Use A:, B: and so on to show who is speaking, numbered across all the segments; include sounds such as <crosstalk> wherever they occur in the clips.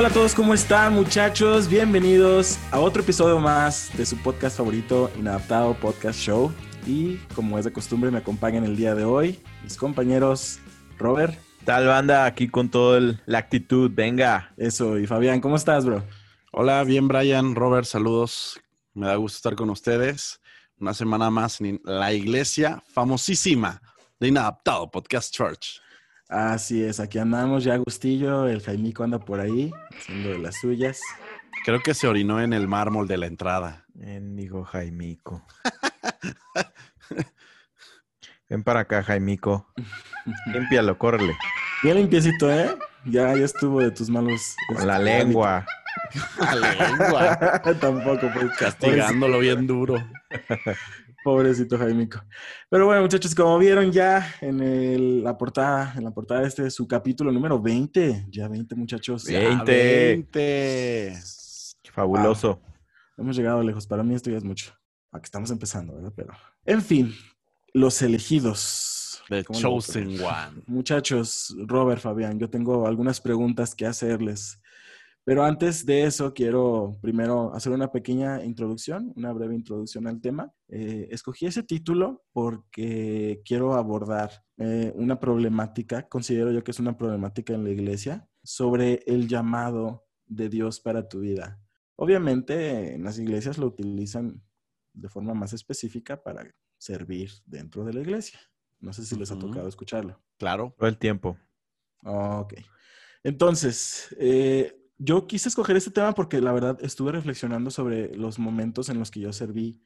A: hola a todos, ¿cómo están muchachos? Bienvenidos a otro episodio más de su podcast favorito, Inadaptado Podcast Show. Y como es de costumbre, me acompañan el día de hoy mis compañeros Robert.
B: Tal banda, aquí con toda la actitud, venga.
A: Eso, y Fabián, ¿cómo estás, bro?
C: Hola, bien Brian, Robert, saludos. Me da gusto estar con ustedes. Una semana más en la iglesia famosísima de Inadaptado Podcast Church.
A: Así es, aquí andamos ya Agustillo, el Jaimico anda por ahí, haciendo de las suyas.
C: Creo que se orinó en el mármol de la entrada.
B: dijo Jaimico. <laughs> Ven para acá, Jaimico. <laughs> Límpialo, córrele.
A: Bien limpiecito, ¿eh? Ya, ya estuvo de tus malos.
B: Con la lengua. <laughs>
C: La lengua.
A: Tampoco, pues.
C: Castigándolo bien duro.
A: Pobrecito Jaimico. Pero bueno, muchachos, como vieron ya en la portada, en la portada de este su capítulo número 20. Ya 20, muchachos.
B: 20.
C: 20.
B: Fabuloso.
A: Hemos llegado lejos. Para mí esto ya es mucho. Aquí estamos empezando, ¿verdad? Pero, en fin, los elegidos.
C: The Chosen One.
A: Muchachos, Robert, Fabián, yo tengo algunas preguntas que hacerles. Pero antes de eso, quiero primero hacer una pequeña introducción, una breve introducción al tema. Eh, escogí ese título porque quiero abordar eh, una problemática, considero yo que es una problemática en la iglesia, sobre el llamado de Dios para tu vida. Obviamente en las iglesias lo utilizan de forma más específica para servir dentro de la iglesia. No sé si les ha tocado escucharlo.
C: Claro.
B: Todo el tiempo.
A: Ok. Entonces, eh, yo quise escoger este tema porque la verdad estuve reflexionando sobre los momentos en los que yo serví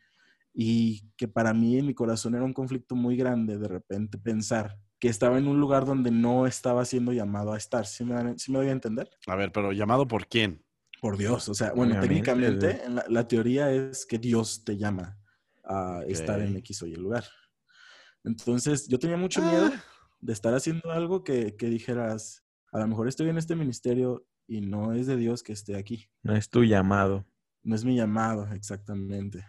A: y que para mí en mi corazón era un conflicto muy grande de repente pensar que estaba en un lugar donde no estaba siendo llamado a estar. ¿Sí me, ¿sí me doy a entender?
C: A ver, pero ¿llamado por quién?
A: Por Dios. O sea, bueno, técnicamente la, teoría es que Dios te llama a estar en X o Y lugar. Entonces, yo tenía mucho miedo ah. de estar haciendo algo que, que dijeras, a lo mejor estoy en este ministerio y no es de Dios que esté aquí.
B: No es tu llamado.
A: No es mi llamado, exactamente.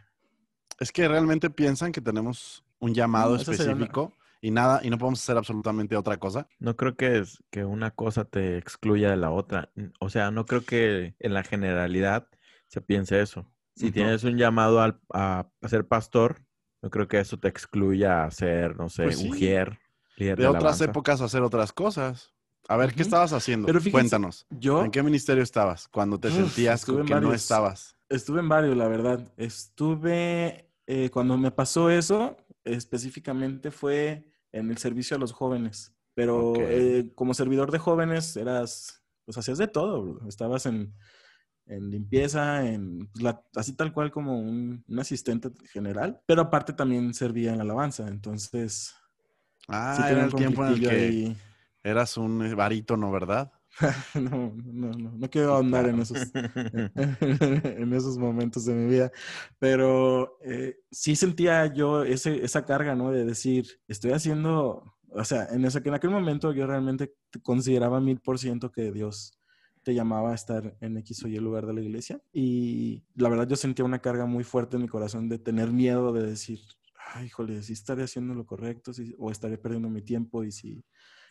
C: Es que realmente piensan que tenemos un llamado específico y nada, y no podemos hacer absolutamente otra cosa.
B: No creo que, es, que una cosa te excluya de la otra. O sea, no creo que en la generalidad se piense eso. Si tienes un llamado a, ser pastor, no creo que eso te excluya a ser, no sé, pues líder
C: de, otras épocas hacer otras cosas. A ver, ¿qué estabas haciendo? Cuéntanos. Yo, ¿En qué ministerio estabas cuando te sentías que no estabas?
A: Estuve en varios, la verdad. Estuve, eh, cuando me pasó eso, específicamente fue en el servicio a los jóvenes. Pero eh, como servidor de jóvenes, eras, pues hacías de todo. Estabas en, limpieza, en pues, así tal cual como un, asistente general. Pero aparte también servía en alabanza. Entonces,
C: ah, era el tiempo en el que... Eras un barítono, ¿verdad? <laughs>
A: no, no, no, no quiero <laughs> andar en esos, <laughs> en esos momentos de mi vida, pero eh, sí sentía yo ese, esa carga, ¿no? De decir, estoy haciendo, o sea, en, ese, en aquel momento yo realmente consideraba mil por ciento que Dios te llamaba a estar en X o Y lugar de la iglesia y la verdad yo sentía una carga muy fuerte en mi corazón de tener miedo de decir, ay, híjole, si estaré haciendo lo correcto o estaré perdiendo mi tiempo y si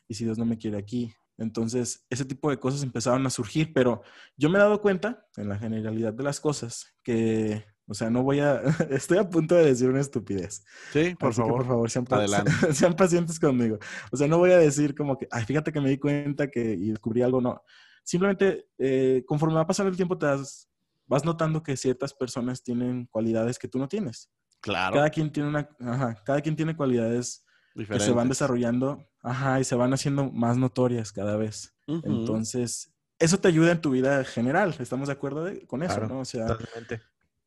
A: y si Dios no me quiere aquí. Entonces, ese tipo de cosas empezaron a surgir, pero yo me he dado cuenta, en la generalidad de las cosas, que, o sea, no voy a, <laughs> estoy a punto de decir una estupidez.
C: Sí, por favor.
A: por favor, sean, <laughs> sean, pacientes conmigo. O sea, no voy a decir como que, ay, fíjate que me di cuenta que y descubrí algo, no. Simplemente, eh, conforme va pasando el tiempo, te vas notando que ciertas personas tienen cualidades que tú no tienes.
C: Claro.
A: Cada quien tiene una, ajá, cada quien tiene cualidades que se van desarrollando, ajá, y se van haciendo más notorias cada vez. Entonces, eso te ayuda en tu vida general, ¿estamos de acuerdo con eso, no? O sea,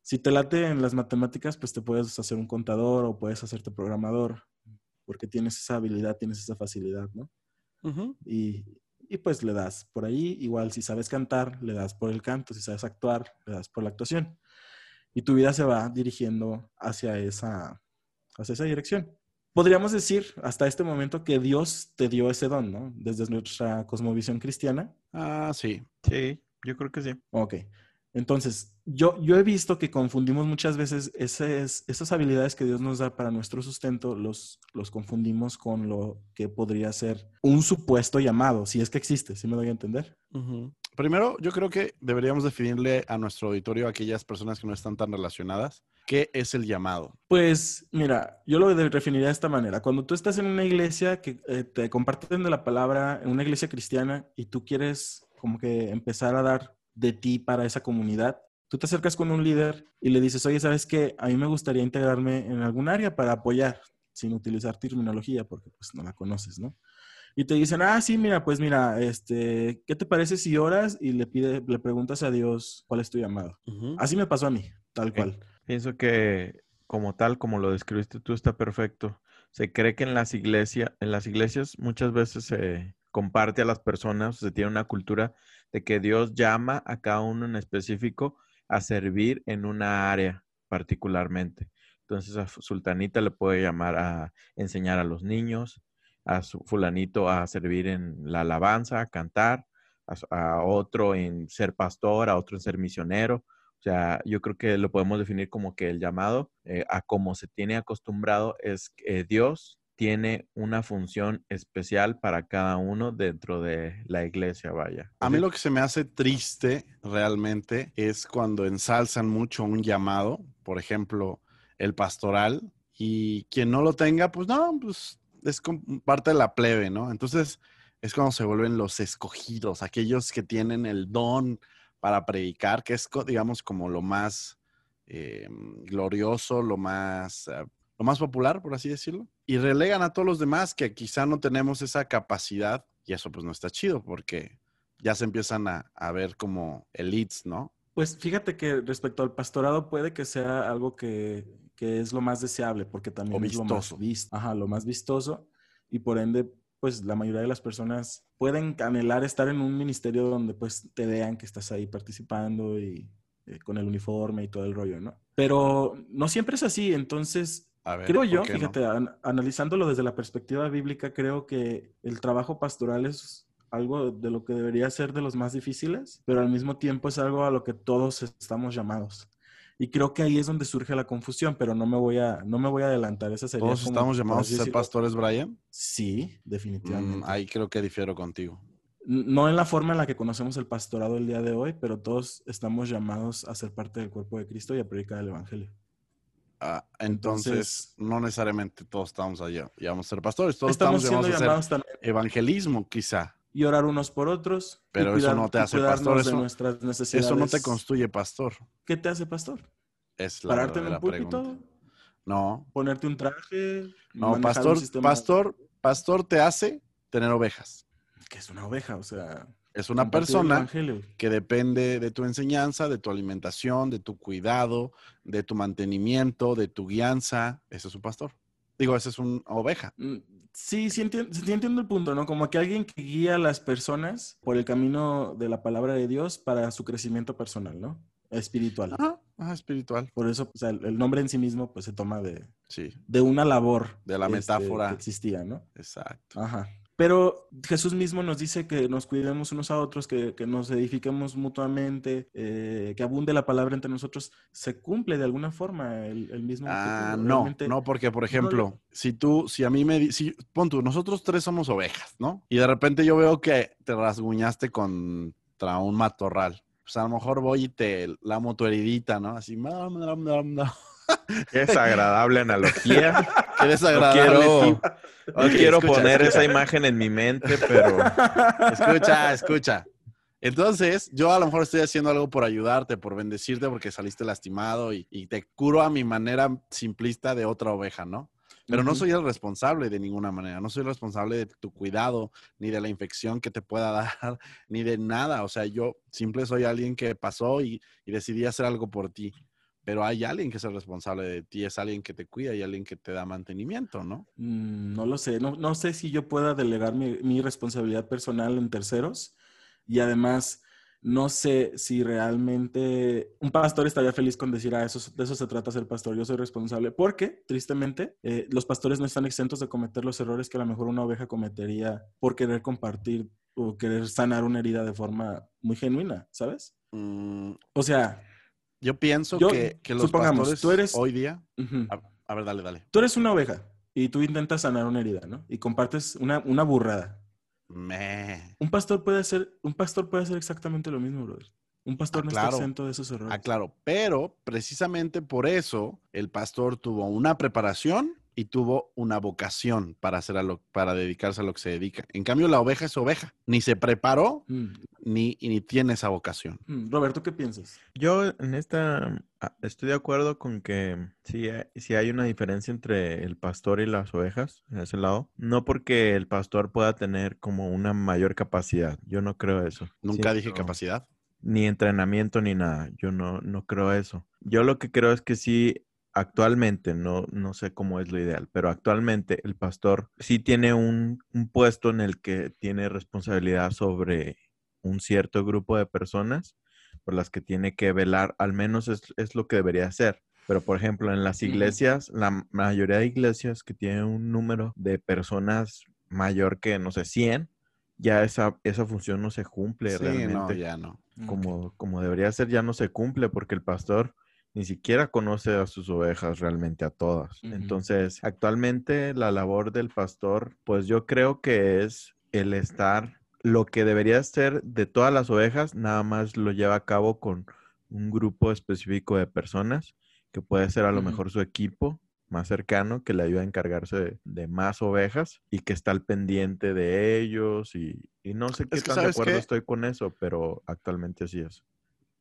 A: si te late en las matemáticas, pues te puedes hacer un contador o puedes hacerte programador, porque tienes esa habilidad, tienes esa facilidad, ¿no? y, y pues le das por ahí, igual si sabes cantar, le das por el canto, si sabes actuar, le das por la actuación. Y tu vida se va dirigiendo hacia esa, hacia esa dirección podríamos decir hasta este momento que Dios te dio ese don, ¿no? Desde nuestra cosmovisión cristiana.
C: Ah, sí.
B: Sí, yo creo que sí.
A: Ok. Entonces, yo, yo he visto que confundimos muchas veces esas, esas habilidades que Dios nos da para nuestro sustento, los, los confundimos con lo que podría ser un supuesto llamado, si es que existe, ¿sí me doy a entender?
C: Primero, yo creo que deberíamos definirle a nuestro auditorio, a aquellas personas que no están tan relacionadas, qué es el llamado.
A: Pues mira, yo lo definiría de esta manera. Cuando tú estás en una iglesia que eh, te comparten de la palabra, en una iglesia cristiana, y tú quieres como que empezar a dar de ti para esa comunidad, tú te acercas con un líder y le dices, oye, ¿sabes qué? A mí me gustaría integrarme en algún área para apoyar, sin utilizar terminología, porque pues no la conoces, ¿no? Y te dicen, ah, sí, mira, pues mira, este, ¿qué te parece si oras y le pide, le preguntas a Dios cuál es tu llamado? Así me pasó a mí, tal cual.
B: Pienso que como tal, como lo describiste tú, está perfecto. Se cree que en las iglesias, en las iglesias muchas veces se comparte a las personas, se tiene una cultura de que Dios llama a cada uno en específico a servir en una área particularmente. Entonces a Sultanita le puede llamar a enseñar a los niños, a su fulanito a servir en la alabanza, a cantar, a, otro en ser pastor, a otro en ser misionero. O sea, yo creo que lo podemos definir como que el llamado eh, a como se tiene acostumbrado es que Dios tiene una función especial para cada uno dentro de la iglesia, vaya.
C: A mí lo que se me hace triste realmente es cuando ensalzan mucho un llamado, por ejemplo, el pastoral, y quien no lo tenga, pues no, pues es parte de la plebe, ¿no? Entonces es cuando se vuelven los escogidos, aquellos que tienen el don para predicar, que es, digamos, como lo más eh, glorioso, lo más, eh, lo más popular, por así decirlo. Y relegan a todos los demás que quizá no tenemos esa capacidad y eso pues no está chido porque ya se empiezan a, a ver como elites, ¿no?
A: Pues fíjate que respecto al pastorado puede que sea algo que, que es lo más deseable, porque también es lo más visto, ajá, lo más vistoso, y por ende, pues la mayoría de las personas pueden anhelar estar en un ministerio donde pues te vean que estás ahí participando y eh, con el uniforme y todo el rollo, ¿no? Pero no siempre es así, entonces creo yo, fíjate, analizándolo desde la perspectiva bíblica, creo que el trabajo pastoral es algo de lo que debería ser de los más difíciles, pero al mismo tiempo es algo a lo que todos estamos llamados. Y creo que ahí es donde surge la confusión, pero no me voy a, no me voy a adelantar. Esa sería
C: ¿Todos estamos llamados a ser pastores, Brian?
A: Sí,
C: Mm,
A: definitivamente.
C: ahí creo que difiero contigo.
A: No en la forma en la que conocemos el pastorado el día de hoy, pero todos estamos llamados a ser parte del cuerpo de Cristo y a predicar el Evangelio.
C: Ah, entonces,
A: Entonces-
C: no necesariamente todos estamos allá. Y vamos a ser pastores. Todos
A: Estamos
C: estamos, llamados a hacer
A: llamados
C: evangelismo, quizá.
A: Y orar unos por otros.
C: Pero eso no te hace pastor,
A: de
C: eso-
A: nuestras necesidades.
C: Eso no te constituye pastor.
A: ¿Qué te hace pastor?
C: Es la
A: ¿Pararte en un púlpito?
C: No,
A: ¿Ponerte un traje?
C: no,
A: un
C: pastor, pastor, pastor te hace tener ovejas.
A: Que es una oveja, o sea.
C: Es una persona que depende de tu enseñanza, de tu alimentación, de tu cuidado, de tu mantenimiento, de tu guianza. Ese es un pastor. Digo, ese es una oveja.
A: Mm, Sí, sí entiendo, sí entiendo el punto, ¿no? Como que alguien que guía a las personas por el camino de la palabra de Dios para su crecimiento personal, ¿no? Espiritual.
C: Ajá, ajá, espiritual.
A: Por eso, o sea, el el nombre en sí mismo, pues se toma de,
C: Sí,
A: de una labor.
C: de la
A: este,
C: metáfora.
A: que existía, ¿no?
C: Exacto.
A: Ajá. Pero Jesús mismo nos dice que nos cuidemos unos a otros, que, que nos edifiquemos mutuamente, eh, que abunde la palabra entre nosotros. Se cumple de alguna forma el, el mismo.
C: Ah, no, no, porque por ejemplo,
A: lo-
C: si tú, si a mí me, si, pon tú, nosotros tres somos ovejas, ¿no? Y de repente yo veo que te rasguñaste contra un matorral. Pues a lo mejor voy y te lamo tu heridita, ¿no? Así, mam, mam, mam. <laughs>
B: Qué desagradable analogía.
C: qué
B: No
C: desagradable.
B: quiero, no quiero
C: Escucha,
B: poner
C: escucha.
B: esa imagen en mi mente, pero
C: Escucha, escucha. Entonces, yo a lo mejor estoy haciendo algo por ayudarte, por bendecirte, porque saliste lastimado y, y te curo a mi manera simplista de otra oveja, ¿no? Pero no soy el responsable de ninguna manera, no soy el responsable de tu cuidado, ni de la infección que te pueda <laughs> dar, ni de nada. O sea, yo simple soy alguien que pasó y, y decidí hacer algo por ti. Pero hay alguien que es el responsable de ti, es alguien que te cuida y alguien que te da mantenimiento, ¿no?
A: Mm, No lo sé, no, no sé si yo pueda delegar mi, mi responsabilidad personal en terceros y además no sé si realmente un pastor estaría feliz con decir, ah, eso, de eso se trata ser pastor, yo soy responsable, porque tristemente eh, los pastores no están exentos de cometer los errores que a lo mejor una oveja cometería por querer compartir o querer sanar una herida de forma muy genuina, ¿sabes?
C: Mm,
A: O sea,
C: yo pienso
A: Yo-
C: que, que los
A: supongamos,
C: pastores
A: tú eres-
C: hoy día... A, a ver, dale, dale.
A: tú eres una oveja y tú intentas sanar una herida, ¿no? Y compartes una, una burrada.
C: Me.
A: Un pastor puede hacer, un pastor puede hacer exactamente lo mismo, brother. Un pastor
C: Ah,
A: no está exento de esos errores.
C: Ah, claro, pero precisamente por eso el pastor tuvo una preparación y tuvo una vocación para hacer a lo, para dedicarse a lo que se dedica. En cambio, la oveja es oveja. Ni se preparó
A: Mm,
C: ni, ni tiene esa vocación.
A: mm. Roberto, ¿qué piensas?
B: Yo en esta ah, estoy de acuerdo con que sí, hay- sí hay una diferencia entre el pastor y las ovejas en ese lado. No porque el pastor pueda tener como una mayor capacidad. Yo no creo eso.
C: Nunca
B: Sí,
C: dije
B: no.
C: capacidad.
B: ni entrenamiento ni nada. Yo no, no creo eso. Yo lo que creo es que sí, actualmente, no, no sé cómo es lo ideal, pero actualmente el pastor sí tiene un, un puesto en el que tiene responsabilidad sobre un cierto grupo de personas por las que tiene que velar, al menos es, es lo que debería hacer. Pero, por ejemplo, en las iglesias, la mayoría de iglesias que tienen un número de personas mayor que, no sé, 100, ya esa, esa función no se cumple
C: Sí,
B: realmente
C: no, ya no.
B: como, como debería ser, ya no se cumple porque el pastor ni siquiera conoce a sus ovejas realmente a todas. Entonces, actualmente la labor del pastor, pues yo creo que es el estar, lo que debería ser de todas las ovejas, nada más lo lleva a cabo con un grupo específico de personas, que puede ser a lo mejor su equipo más cercano, que le ayuda a encargarse de, de más ovejas y que está al pendiente de ellos y, y no sé qué
C: Es que,
B: tan de
C: ¿sabes
B: acuerdo
C: qué?
B: estoy con eso, pero actualmente así es.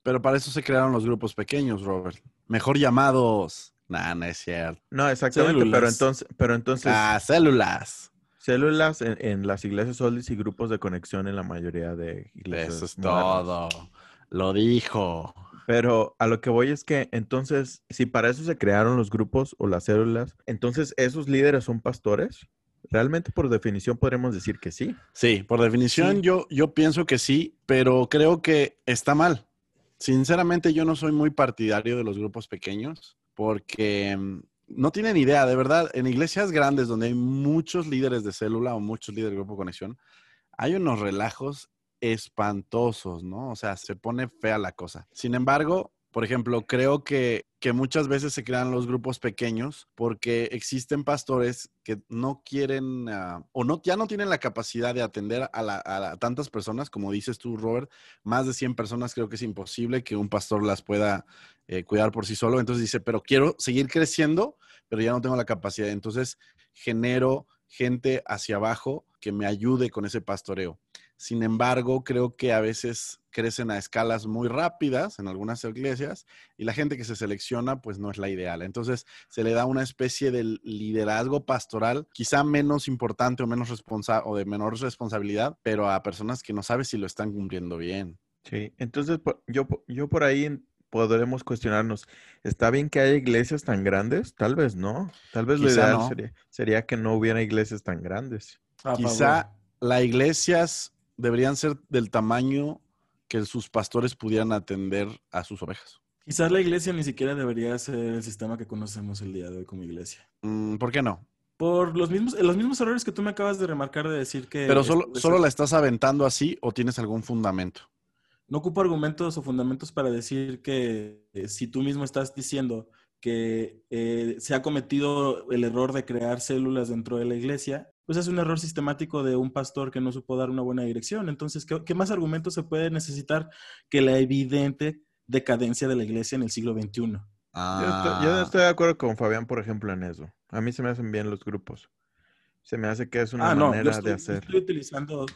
C: Pero para eso se crearon los grupos pequeños, Robert. Mejor llamados. Nah, no es cierto.
B: No, exactamente, pero entonces, pero entonces
C: Ah, células.
B: células en, en las iglesias solis y grupos de conexión en la mayoría de iglesias.
C: Eso es
B: modernas.
C: todo. Lo dijo.
B: Pero a lo que voy es que entonces, si para eso se crearon los grupos o las células, entonces esos líderes son pastores. Realmente por definición podremos decir que sí.
C: Sí, por definición
A: Sí.
C: yo, yo pienso que sí, pero creo que está mal. Sinceramente yo no soy muy partidario de los grupos pequeños porque mm, no tienen idea, de verdad, en iglesias grandes donde hay muchos líderes de célula o muchos líderes de grupo conexión, hay unos relajos espantosos, ¿no? O sea, se pone fea la cosa. Sin embargo, por ejemplo, creo que, que muchas veces se crean los grupos pequeños porque existen pastores que no quieren ah, o no, ya no tienen la capacidad de atender a, la- a la- tantas personas, como dices tú, Robert, más de 100 personas creo que es imposible que un pastor las pueda eh, cuidar por sí solo. Entonces dice, pero quiero seguir creciendo, pero ya no tengo la capacidad. Entonces genero gente hacia abajo que me ayude con ese pastoreo. Sin embargo, creo que a veces crecen a escalas muy rápidas en algunas iglesias y la gente que se selecciona pues no es la ideal. Entonces se le da una especie de liderazgo pastoral, quizá menos importante o menos responsa o de menor responsabilidad, pero a personas que no sabes si lo están cumpliendo bien.
B: Sí, entonces yo, yo por ahí podremos cuestionarnos, ¿está bien que haya iglesias tan grandes? Tal vez no. Tal vez lo ideal
C: no.
B: sería, sería que no hubiera iglesias tan grandes.
C: Quizá las iglesias deberían ser del tamaño que sus pastores pudieran atender a sus ovejas.
A: Quizás la iglesia ni siquiera debería ser el sistema que conocemos el día de hoy como iglesia.
C: Mm, ¿Por qué no?
A: Por los mismos, los mismos errores que tú me acabas de remarcar de decir que...
C: Pero solo, solo la estás aventando así o tienes algún fundamento.
A: No ocupo argumentos o fundamentos para decir que eh, si tú mismo estás diciendo que eh, se ha cometido el error de crear células dentro de la iglesia, pues es un error sistemático de un pastor que no supo dar una buena dirección. Entonces, ¿qué, qué más argumentos se puede necesitar que la evidente decadencia de la iglesia en el siglo XXI?
B: Yo estoy, yo estoy de acuerdo con Fabián, por ejemplo, en eso. A mí se me hacen bien los grupos. Se me hace que es una
A: ah, no, yo
B: manera
A: estoy,
B: de
A: yo
B: hacer.
A: estoy utilizando,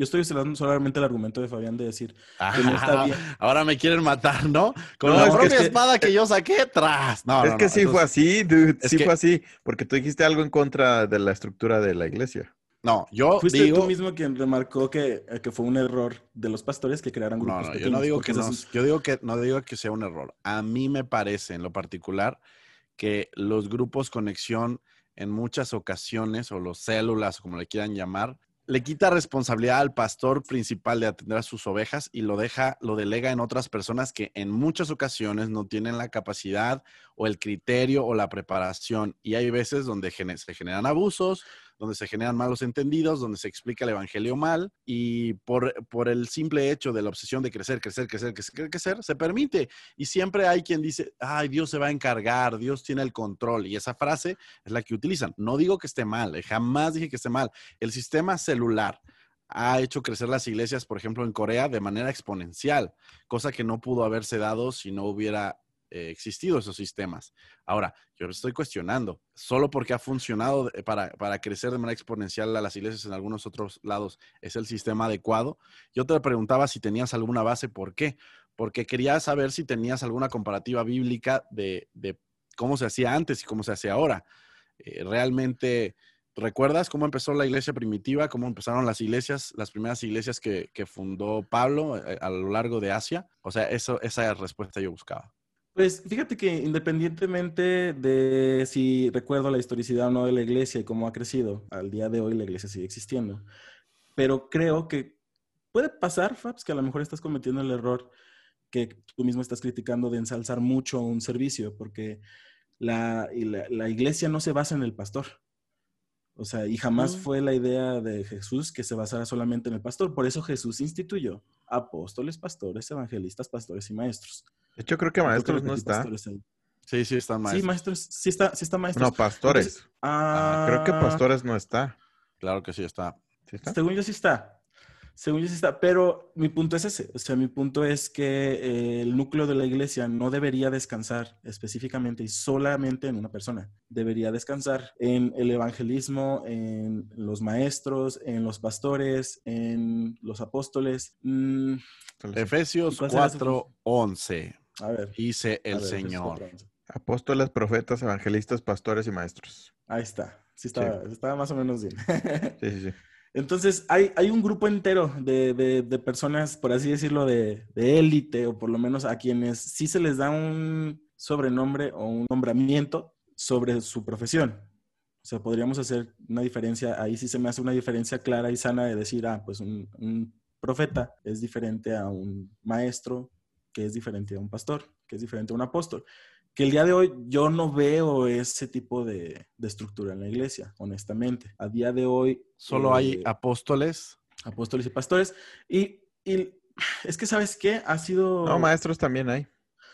A: yo estoy utilizando solamente el argumento de Fabián de decir que no está bien. <laughs>
C: Ahora me quieren matar, ¿no? Con
B: No,
C: la
B: es
C: propia
B: que-
C: espada que yo saqué tras. No,
B: es
C: no,
B: que
C: no,
B: sí fue así, dude. Sí
C: que-
B: fue así. Porque tú dijiste algo en contra de la estructura de la iglesia.
C: No, yo
A: Fuiste
C: digo.
A: tú mismo quien remarcó que, eh, que fue un error de los pastores que crearan
C: No,
A: grupos
C: no, yo
A: pequeños.
C: no digo que no,
A: es-
C: yo digo que no digo que sea un error. A mí me parece en lo particular que los grupos conexión en muchas ocasiones, o los células, como le quieran llamar, le quita responsabilidad al pastor principal de atender a sus ovejas y lo deja, lo delega en otras personas que en muchas ocasiones no tienen la capacidad o el criterio o la preparación. Y hay veces donde se generan abusos, donde se generan malos entendidos, donde se explica el evangelio mal y por, por el simple hecho de la obsesión de crecer, crecer, crecer, crecer, crecer, se permite. Y siempre hay quien dice, ay, Dios se va a encargar, Dios tiene el control. Y esa frase es la que utilizan. No digo que esté mal, eh, jamás dije que esté mal. El sistema celular ha hecho crecer las iglesias, por ejemplo, en Corea de manera exponencial, cosa que no pudo haberse dado si no hubiera eh, existido esos sistemas. Ahora, yo estoy cuestionando, solo porque ha funcionado para, para, crecer de manera exponencial a las iglesias en algunos otros lados, ¿es el sistema adecuado? Yo te preguntaba si tenías alguna base, ¿por qué? Porque quería saber si tenías alguna comparativa bíblica de, de cómo se hacía antes y cómo se hace ahora. Eh, realmente... ¿Recuerdas cómo empezó la iglesia primitiva? ¿Cómo empezaron las iglesias, las primeras iglesias que, que fundó Pablo eh, a, lo largo de Asia? O sea, eso, esa respuesta yo buscaba.
A: Pues fíjate que independientemente de si recuerdo la historicidad o no de la iglesia y cómo ha crecido, al día de hoy la iglesia sigue existiendo. Pero creo que puede pasar, Fabs, que a lo mejor estás cometiendo el error que tú mismo estás criticando de ensalzar mucho un servicio, porque la, la, la iglesia no se basa en el pastor. O sea, y jamás fue la idea de Jesús que se basara solamente en el pastor. Por eso Jesús instituyó apóstoles, pastores, evangelistas, pastores y maestros.
B: De hecho, creo que maestros no está.
C: Sí, sí están maestros.
A: Sí, maestros, sí está, sí está maestros.
B: No, pastores. ah, creo que pastores no está.
C: Claro que sí está.
A: ¿Sí está? Según yo sí está. Según yo sí está. Pero mi punto es ese. O sea, mi punto es que eh, el núcleo de la iglesia no debería descansar específicamente y solamente en una persona. Debería descansar en el evangelismo, en los maestros, en los pastores, en los apóstoles. Mm,
C: Efesios 4, 11. A ver. Dice el Señor.
B: Apóstoles, profetas, evangelistas, pastores y maestros.
A: Ahí está. Sí, estaba, más o menos bien. <laughs> sí, sí, sí. Entonces, hay, hay un grupo entero de, de, personas, por así decirlo, de, élite, o por lo menos a quienes sí se les da un sobrenombre o un nombramiento sobre su profesión. O sea, podríamos hacer una diferencia, ahí sí se me hace una diferencia clara y sana de decir, ah, pues un, un profeta es diferente a un maestro, que es diferente a un pastor, que es diferente a un apóstol. Que el día de hoy yo no veo ese tipo de, estructura en la iglesia, honestamente. A día de hoy...
C: Solo hay eh, apóstoles.
A: Apóstoles y pastores. Y, es que, ¿sabes qué? Ha sido...
B: No, maestros también hay.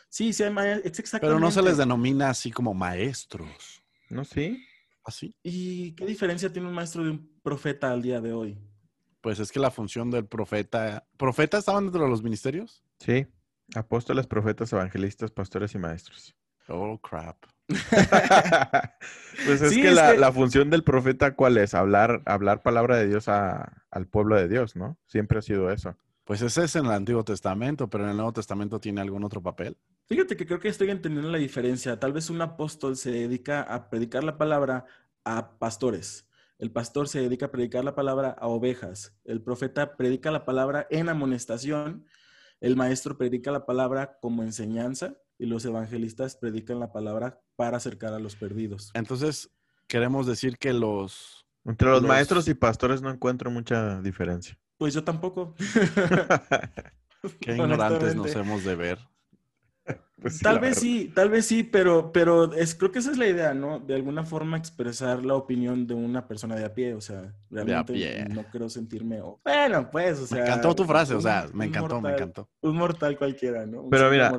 A: Sí, sí hay
C: maestros. Pero no se les denomina así como maestros.
B: ¿No? Sí.
C: ¿Así?
A: ¿Y qué diferencia tiene un maestro de un profeta al día de hoy?
C: Pues es que la función del profeta... ¿Profeta estaban dentro de los ministerios?
B: Sí. Apóstoles, profetas, evangelistas, pastores y maestros.
C: Oh, crap. <laughs>
B: pues es, que, la, función del profeta, ¿cuál es? Hablar, hablar palabra de Dios al pueblo de Dios, ¿no? Siempre ha sido eso.
C: Pues ese es en el Antiguo Testamento, pero en el Nuevo Testamento tiene algún otro papel.
A: Fíjate que creo que estoy entendiendo la diferencia. Tal vez un apóstol se dedica a predicar la palabra a pastores. El pastor se dedica a predicar la palabra a ovejas. El profeta predica la palabra en amonestación. El maestro predica la palabra como enseñanza y los evangelistas predican la palabra para acercar a los perdidos.
C: Entonces, queremos decir que los...
B: Entre los, maestros y pastores no encuentro mucha diferencia.
A: Pues yo tampoco. <laughs> <laughs>
C: Qué <laughs> ignorantes nos hemos de ver.
A: Pues tal vez sí, tal vez sí, pero, pero es, creo que esa es la idea, ¿no? De alguna forma expresar la opinión de una persona de a pie, o sea, realmente no quiero sentirme, bueno, pues, o sea.
C: Me encantó tu frase, o sea, me encantó, me encantó.
A: Un mortal cualquiera, ¿no?
B: pero mira,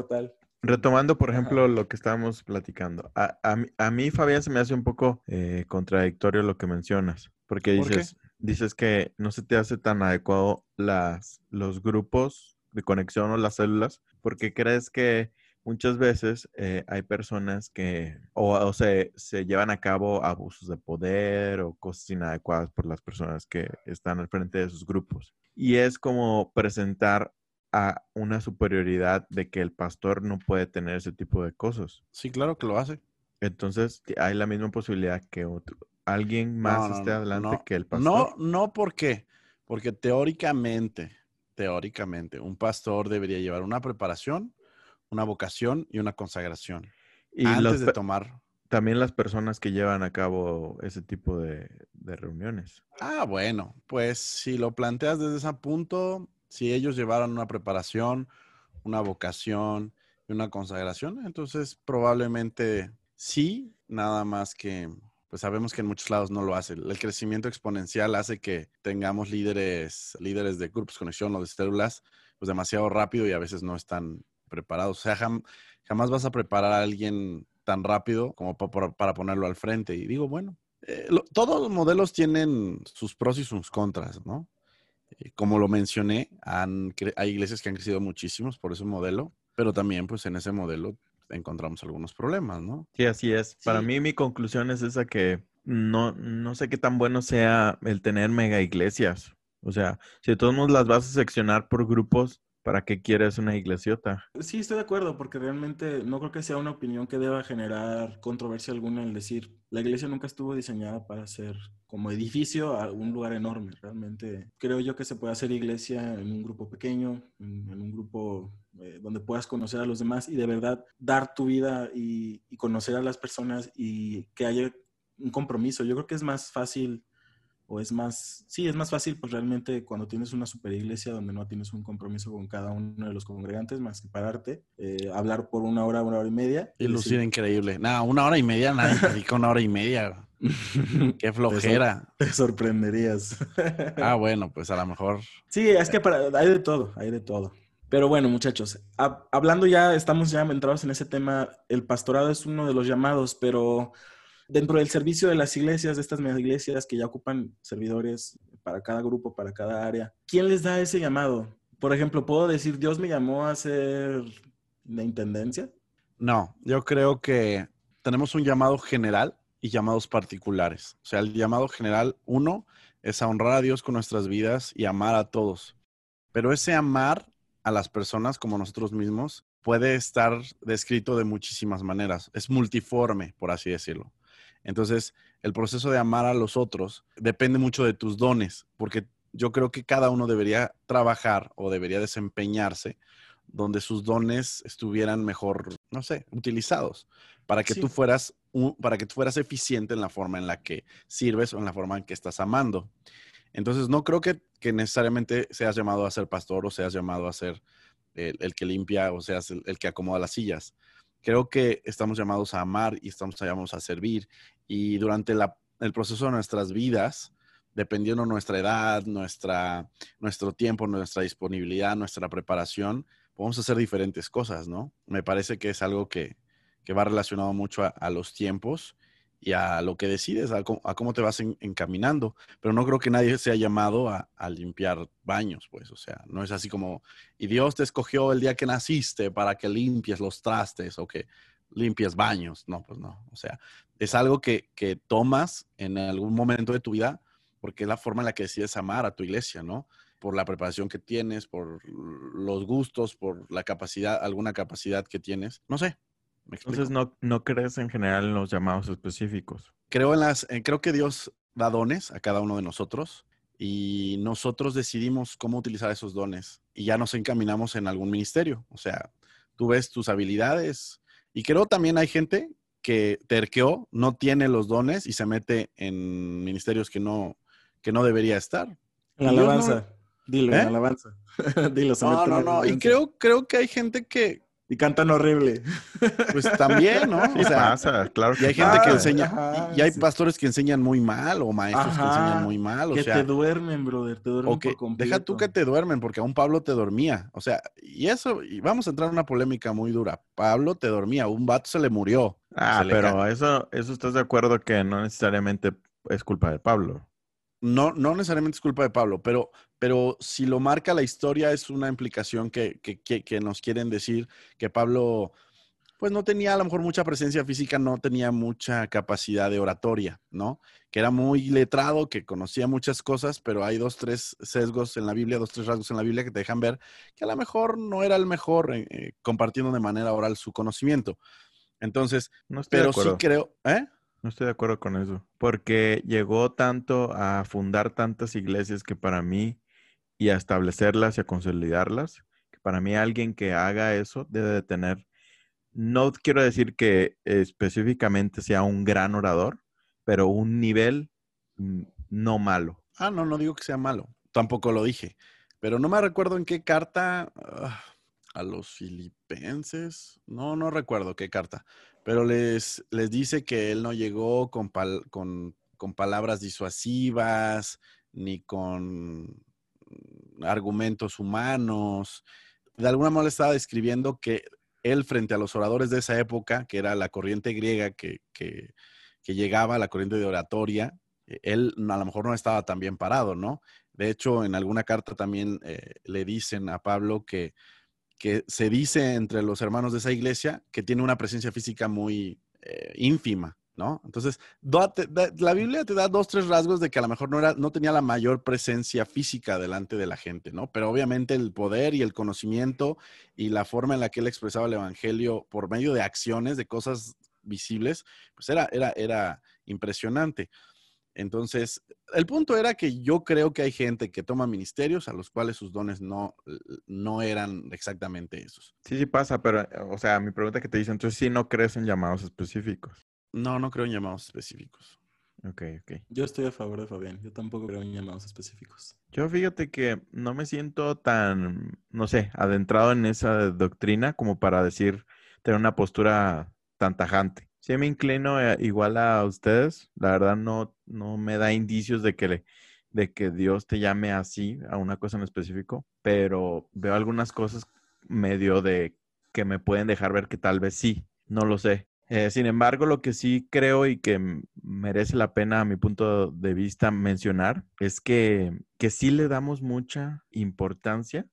B: Retomando, por ejemplo, lo que estábamos platicando. A, mí, Fabián, se me hace un poco eh, contradictorio lo que mencionas. Porque dices, dices que no se te hace tan adecuado las, los grupos de conexión o las células, porque crees que muchas veces eh, hay personas que o, se, se, llevan a cabo abusos de poder o cosas inadecuadas por las personas que están al frente de esos grupos. Y es como presentar a una superioridad de que el pastor no puede tener ese tipo de cosas.
C: Sí, claro que lo hace.
B: Entonces, hay la misma posibilidad que otro, alguien más esté adelante que el pastor.
C: No, no, ¿por qué? Porque teóricamente, teóricamente, un pastor debería llevar una preparación, una vocación y una consagración y antes de tomar.
B: También las personas que llevan a cabo ese tipo de, de reuniones.
C: Ah, bueno, pues si lo planteas desde ese punto, si ellos llevaron una preparación, una vocación y una consagración, entonces probablemente sí, nada más que pues sabemos que en muchos lados no lo hace. El crecimiento exponencial hace que tengamos líderes, líderes de grupos, conexión o de células, pues demasiado rápido y a veces no están preparados. O sea, jamás vas a preparar a alguien tan rápido como para ponerlo al frente. Y digo, bueno, eh, todos los modelos tienen sus pros y sus contras, ¿no? Eh, Como lo mencioné, han hay iglesias que han crecido muchísimos por ese modelo, pero también pues en ese modelo encontramos algunos problemas, ¿no?
B: Sí, así es. Para mí mi conclusión es esa que no, no sé qué tan bueno sea el tener mega iglesias. O sea, si de todos modos las vas a seccionar por grupos, ¿para qué quieres una iglesiota?
A: Sí, estoy de acuerdo, porque realmente no creo que sea una opinión que deba generar controversia alguna el decir, la iglesia nunca estuvo diseñada para ser como edificio a un lugar enorme. Realmente creo yo que se puede hacer iglesia en un grupo pequeño, en, un grupo eh, donde puedas conocer a los demás y de verdad dar tu vida y conocer a las personas y que haya un compromiso. Yo creo que es más fácil o es más, sí, es más fácil pues realmente cuando tienes una super iglesia donde no tienes un compromiso con cada uno de los congregantes más que pararte, eh, hablar por una hora, una hora y media.
C: Y lucir increíble. Nada, una hora y media, nadie predica una hora y media. <laughs> Qué flojera.
A: Te sorprenderías.
C: Ah, <laughs> bueno, pues a lo mejor.
A: Sí, es que para, hay de todo, hay de todo. Pero bueno, muchachos, hab- hablando ya, estamos ya entrados en ese tema, el pastorado es uno de los llamados, pero dentro del servicio de las iglesias, de estas mega iglesias que ya ocupan servidores para cada grupo, para cada área, ¿quién les da ese llamado? Por ejemplo, ¿puedo decir, Dios me llamó a ser de intendencia?
C: No, yo creo que tenemos un llamado general y llamados particulares. O sea, el llamado general, uno, es a honrar a Dios con nuestras vidas y amar a todos. Pero ese amar a las personas como nosotros mismos puede estar descrito de muchísimas maneras. Es multiforme, por así decirlo. Entonces, el proceso de amar a los otros depende mucho de tus dones, porque yo creo que cada uno debería trabajar o debería desempeñarse donde sus dones estuvieran mejor, no sé, utilizados, para que
A: Sí.
C: tú fueras un- para que tú fueras eficiente en la forma en la que sirves o en la forma en que estás amando. Entonces, no creo que, que necesariamente seas llamado a ser pastor o seas llamado a ser el, el que limpia o seas el, el que acomoda las sillas. Creo que estamos llamados a amar y estamos llamados a servir. Y durante la- el proceso de nuestras vidas, dependiendo nuestra edad, nuestra, nuestro tiempo, nuestra disponibilidad, nuestra preparación, podemos hacer diferentes cosas, ¿no? Me parece que es algo que, que va relacionado mucho a, a los tiempos y a lo que decides, a, cómo, a cómo te vas en- encaminando. Pero no creo que nadie sea llamado a, a limpiar baños, pues, o sea, no es así como, y Dios te escogió el día que naciste para que limpies los trastes o que limpies baños. No, pues no, o sea, es algo que, que tomas en algún momento de tu vida porque es la forma en la que decides amar a tu iglesia, ¿no? Por la preparación que tienes, por los gustos, por la capacidad, alguna capacidad que tienes. No sé.
B: Entonces no, no crees en general en los llamados específicos.
C: creo en las, eh, creo que Dios da dones a cada uno de nosotros y nosotros decidimos cómo utilizar esos dones y ya nos encaminamos en algún ministerio. O sea, tú ves tus habilidades y creo también hay gente que terqueó, no tiene los dones y se mete en ministerios que no, que no debería estar. No-
A: alabanza. Dilo,
C: ¿Eh?
A: en alabanza. <laughs> Dilo, se
C: No, no,
A: en
C: no. Y creo, creo que hay gente que,
A: Y cantan horrible.
C: pues también, ¿no? <laughs>
B: Sí
C: O sea,
B: pasa, claro
C: y hay gente que enseña,
A: ajá,
C: y, y hay
A: sí.
C: pastores que enseñan muy mal o maestros que enseñan muy mal. O
A: que
C: sea,
A: te duermen, brother. Te duermen
C: O que
A: por completo.
C: deja tú que te duermen, porque aún Pablo te dormía. O sea, y eso, y vamos a entrar en una polémica muy dura. Pablo te dormía, un vato se le murió.
B: Ah,
C: se
B: pero eso, eso estás de acuerdo que no necesariamente es culpa de Pablo.
C: No, no necesariamente es culpa de Pablo, pero, pero si lo marca la historia, es una implicación que, que, que- que nos quieren decir que Pablo, pues no tenía a lo mejor mucha presencia física, no tenía mucha capacidad de oratoria, ¿no? Que era muy letrado, que conocía muchas cosas, pero hay dos, tres sesgos en la Biblia, dos, tres rasgos en la Biblia que te dejan ver que a lo mejor no era el mejor eh, eh, compartiendo de manera oral su conocimiento. Entonces,
B: No
C: pero sí creo, ¿eh?
B: No estoy de acuerdo con eso. Porque llegó tanto a fundar tantas iglesias que para mí, y a establecerlas y a consolidarlas, que para mí alguien que haga eso debe de tener, no quiero decir que específicamente sea un gran orador, pero un nivel mm, no malo.
C: Ah, no, no digo que sea malo. Tampoco lo dije. Pero no me recuerdo en qué carta ah, a los filipenses. No, no recuerdo qué carta. Pero les, les dice que él no llegó con, pal- con, con palabras disuasivas ni con argumentos humanos. De alguna manera estaba describiendo que él frente a los oradores de esa época, que era la corriente griega que, que, que llegaba, la corriente de oratoria, eh, él a lo mejor no estaba tan bien parado, ¿no? De hecho, en alguna carta también eh, le dicen a Pablo que, que se dice entre los hermanos de esa iglesia que tiene una presencia física muy eh, ínfima, ¿no? Entonces, la Biblia te da dos, tres rasgos de que a lo mejor no, era, no tenía la mayor presencia física delante de la gente, ¿no? Pero obviamente el poder y el conocimiento y la forma en la que él expresaba el Evangelio por medio de acciones, de cosas visibles, pues era, era, era impresionante. Entonces, el punto era que yo creo que hay gente que toma ministerios a los cuales sus dones no, no eran exactamente esos.
B: Sí, sí pasa, pero, o sea, mi pregunta que te dice, entonces sí no crees en llamados específicos.
C: No, no creo en llamados específicos.
B: Ok, ok.
A: Yo estoy a favor de Fabián. Yo tampoco creo en llamados específicos.
B: Yo fíjate que no me siento tan, no sé, adentrado en esa doctrina como para decir, tener una postura tan tajante. Sí me inclino eh, igual a ustedes. La verdad no, no me da indicios de que, de que Dios te llame así a una cosa en específico, pero veo algunas cosas medio de que me pueden dejar ver que tal vez sí. No lo sé. Eh, sin embargo, lo que sí creo y que merece la pena a mi punto de vista mencionar es que, que sí le damos mucha importancia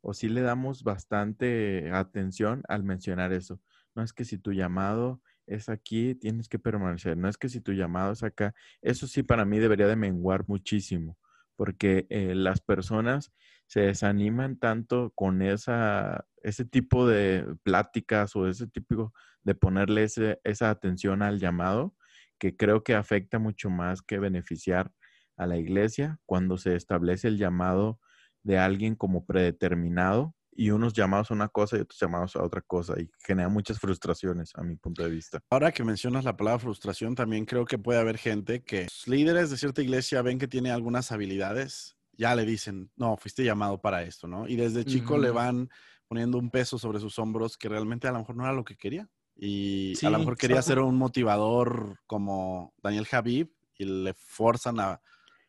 B: o sí le damos bastante atención al mencionar eso. No es que si tu llamado es aquí, tienes que permanecer. No es que si tu llamado es acá, eso sí para mí debería de menguar muchísimo, porque eh, las personas se desaniman tanto con esa, ese tipo de pláticas o ese tipo de ponerle esa atención al llamado, que creo que afecta mucho más que beneficiar a la iglesia cuando se establece el llamado de alguien como predeterminado y unos llamados a una cosa y otros llamados a otra cosa y genera muchas frustraciones a mi punto de vista.
C: Ahora que mencionas la palabra frustración, también creo que puede haber gente que líderes de cierta iglesia ven que tiene algunas habilidades, ya le dicen, no, fuiste llamado para esto, ¿no? Y desde chico le van poniendo un peso sobre sus hombros que realmente a lo mejor no era lo que quería. Y a lo mejor quería ser un motivador como Daniel Javib y le forzan a,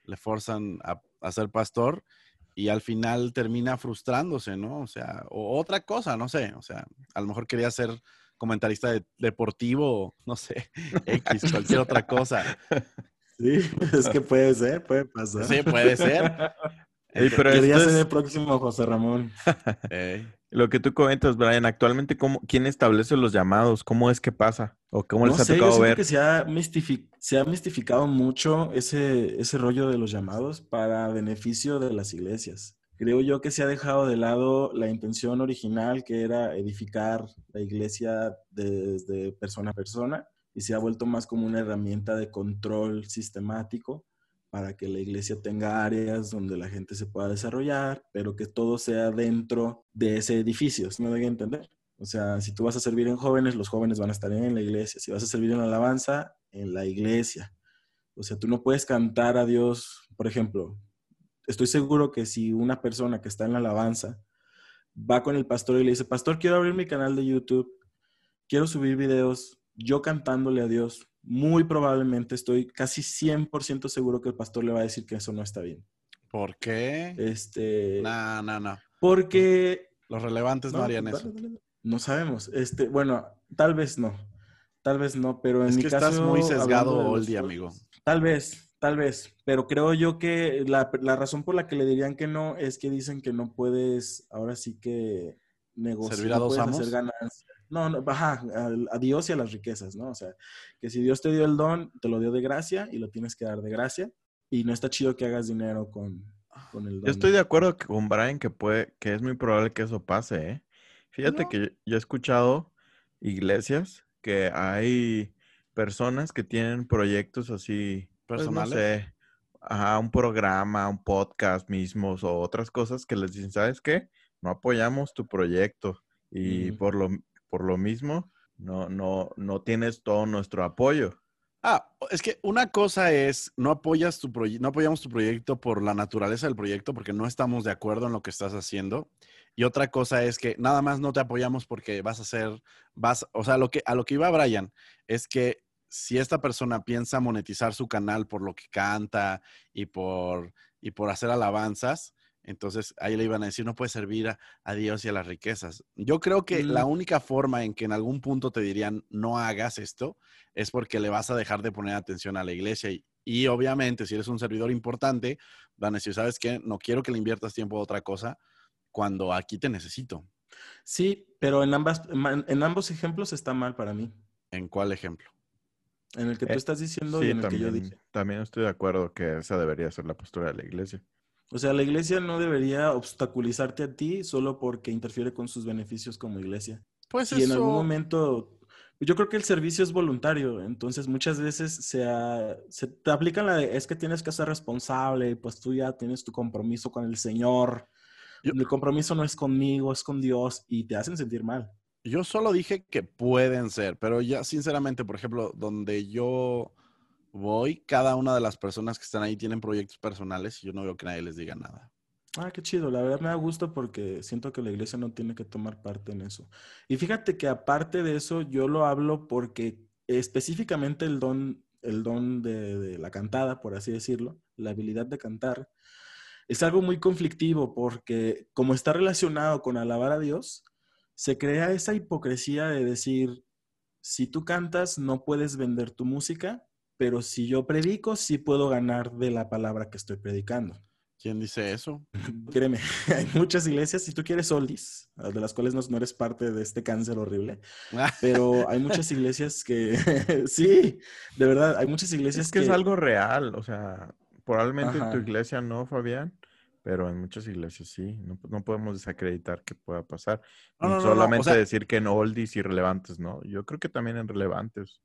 C: le forzan a, a ser pastor y al final termina frustrándose, ¿no? O sea, o otra cosa, no sé, o sea, a lo mejor quería ser comentarista deportivo, no sé, <laughs> X, <laughs> cualquier otra cosa.
A: Sí, <laughs> es que puede ser, puede pasar.
C: Sí, puede ser.
A: pero Quería ser el próximo José Ramón.
B: Lo que tú comentas, Brian, actualmente, ¿cómo, ¿quién establece los llamados? ¿Cómo es que pasa? ¿O cómo les ha tocado ver?
A: que se ha, se ha mistificado mucho ese, ese rollo de los llamados para beneficio de las iglesias. Creo yo que se ha dejado de lado la intención original, que era edificar la iglesia desde persona a persona, y se ha vuelto más como una herramienta de control sistemático para que la iglesia tenga áreas donde la gente se pueda desarrollar, pero que todo sea dentro de ese edificio, ¿sí me doy a entender? O sea, si tú vas a servir en jóvenes, los jóvenes van a estar en la iglesia. Si vas a servir en alabanza, en la iglesia. O sea, tú no puedes cantar a Dios, por ejemplo, estoy seguro que si una persona que está en la alabanza va con el pastor y le dice, pastor, quiero abrir mi canal de YouTube, quiero subir videos, yo cantándole a Dios, muy probablemente estoy casi 100% seguro que el pastor le va a decir que eso no está bien.
C: ¿Por qué?
A: Este.
C: No, no, no.
A: Porque.
C: Los relevantes no, harían eso.
A: No sabemos. Este, bueno, tal vez no. Tal vez no, pero en
C: es
A: mi
C: que
A: caso.
C: Estás muy sesgado, día, amigo.
A: Tal vez, tal vez. Pero creo yo que la, la, razón por la que le dirían que no es que dicen que no puedes, ahora sí que negociar.
C: Servir a dos amos.
A: Hacer ganancias no, no, baja a, Dios y a las riquezas, ¿no? O sea, que si Dios te dio el don, te lo dio de gracia y lo tienes que dar de gracia. Y no está chido que hagas dinero con, con el don.
B: Yo estoy de acuerdo con Brian que puede, que es muy probable que eso pase, ¿eh? Fíjate que yo he escuchado iglesias que hay personas que tienen proyectos así pues, personales. a un programa, un podcast mismos o otras cosas que les dicen, ¿sabes qué? No apoyamos tu proyecto y por lo por lo mismo, no, no, no tienes todo nuestro apoyo.
C: Ah, es que una cosa es, no apoyas tu no apoyamos tu proyecto por la naturaleza del proyecto, porque no estamos de acuerdo en lo que estás haciendo. Y otra cosa es que nada más no te apoyamos porque vas a hacer, vas, o sea, lo que, a lo que iba Brian es que si esta persona piensa monetizar su canal por lo que canta y por, y por hacer alabanzas, Entonces ahí le iban a decir, no puedes servir a, Dios y a las riquezas. Yo creo que la
A: Mm.
C: única forma en que en algún punto te dirían, no hagas esto, es porque le vas a dejar de poner atención a la iglesia. Y, y obviamente, si eres un servidor importante, van a decir, ¿sabes qué? No quiero que le inviertas tiempo a otra cosa cuando aquí te necesito.
A: Sí, pero en, ambas, en ambos ejemplos está mal para mí.
C: ¿En cuál ejemplo?
A: En el que tú
B: Eh,
A: estás diciendo
B: Sí,
A: y en el que yo dije.
B: también estoy de acuerdo que esa debería ser la postura de la iglesia.
A: O sea, la iglesia no debería obstaculizarte a ti solo porque interfiere con sus beneficios como iglesia.
C: Pues
A: Si en algún momento, yo creo que el servicio es voluntario, entonces muchas veces se, ha- se te aplican la de, es que tienes que ser responsable, pues tú ya tienes tu compromiso con el Señor.
C: Yo-
A: El compromiso no es conmigo, es con Dios y te hacen sentir mal.
C: yo solo dije que pueden ser, pero ya sinceramente, por ejemplo, donde yo voy, cada una de las personas que están ahí tienen proyectos personales y yo no veo que nadie les diga nada.
A: Ah, qué chido. La verdad me da gusto porque siento que la iglesia no tiene que tomar parte en eso. Y fíjate que aparte de eso, yo lo hablo porque específicamente el don, el don de, de la cantada, por así decirlo, la habilidad de cantar, es algo muy conflictivo porque como está relacionado con alabar a Dios, se crea esa hipocresía de decir, si tú cantas, no puedes vender tu música, pero si yo predico, sí puedo ganar de la palabra que estoy predicando.
C: ¿Quién dice eso? <laughs>
A: Créeme, <laughs> hay muchas iglesias, si tú quieres solis, de las cuales no, no eres parte de este cáncer horrible, pero hay muchas iglesias que, <laughs> sí, de verdad, hay muchas iglesias
B: Es que es algo real, o sea, probablemente en tu iglesia no, Fabián, pero en muchas iglesias sí. No, no podemos desacreditar que pueda pasar.
C: No,
B: Ni
C: no, no, no, o
B: solamente
C: sea-
B: decir que en oldies y relevantes, ¿no? Yo creo que también en relevantes.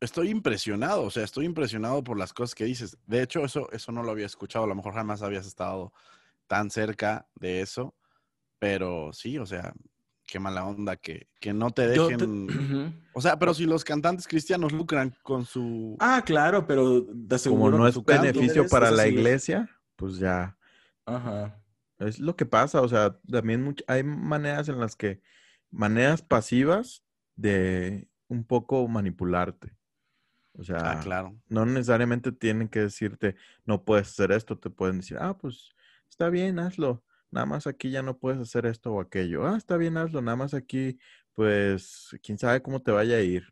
C: Estoy impresionado, o sea, estoy impresionado por las cosas que dices. De hecho, eso, eso no lo había escuchado, a lo mejor jamás habías estado tan cerca de eso, pero sí, o sea, qué mala onda que, que no te dejen... O sea, pero si los cantantes cristianos lucran con su...
A: Ah, claro, pero de
B: Como no es
A: canto
B: beneficio para la iglesia, pues ya
A: Ajá.
B: es lo que pasa. O sea, también much- hay maneras en las que, maneras pasivas de un poco manipularte. O sea,
C: Ah, claro.
B: no necesariamente tienen que decirte, no puedes hacer esto, te pueden decir, ah, pues está bien, hazlo, nada más aquí ya no puedes hacer esto o aquello, ah, está bien, hazlo, nada más aquí, pues quién sabe cómo te vaya a ir.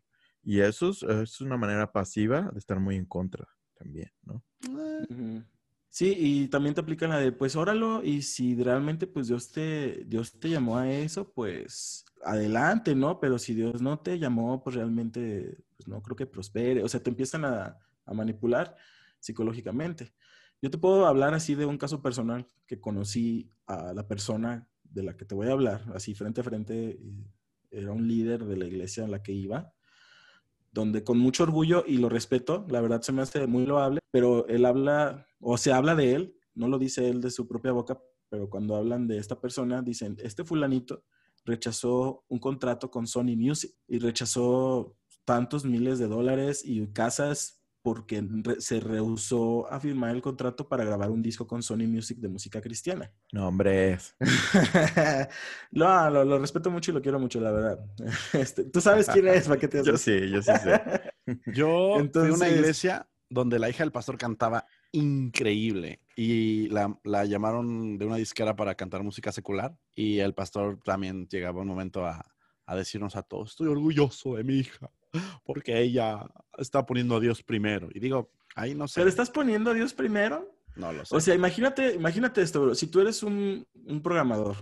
B: Y eso es, es una manera pasiva de estar muy en contra también, ¿no?
A: Ujú. Sí, y también te aplican la de, pues óralo, y si realmente pues Dios te, Dios te llamó a eso, pues adelante, ¿no? Pero si Dios no te llamó, pues realmente, pues no creo que prospere. O sea, te empiezan a, a manipular psicológicamente. Yo te puedo hablar así de un caso personal que conocí a la persona de la que te voy a hablar, así frente a frente, era un líder de la iglesia en la que iba donde con mucho orgullo y lo respeto, la verdad se me hace muy loable, pero él habla, o se habla de él, no lo dice él de su propia boca, pero cuando hablan de esta persona, dicen, este fulanito rechazó un contrato con Sony Music y rechazó tantos miles de dólares y casas porque se rehusó a firmar el contrato para grabar un disco con Sony Music de música cristiana.
B: No, hombre, <laughs>
A: no, lo, lo respeto mucho y lo quiero mucho, la verdad. <laughs> Este, Tú sabes quién es, ¿para qué te
B: Yo sí, yo sí sé. <laughs>
C: Yo fui a una
A: Entonces-
C: iglesia donde la hija del pastor cantaba increíble y la, la llamaron de una disquera para cantar música secular y el pastor también llegaba un momento a, a decirnos a todos, estoy orgulloso de mi hija porque ella está poniendo a Dios primero. Y digo, ahí no sé,
A: ¿Pero estás poniendo a Dios primero?
C: no lo sé.
A: O sea, imagínate, imagínate esto, bro. Si tú eres un, un programador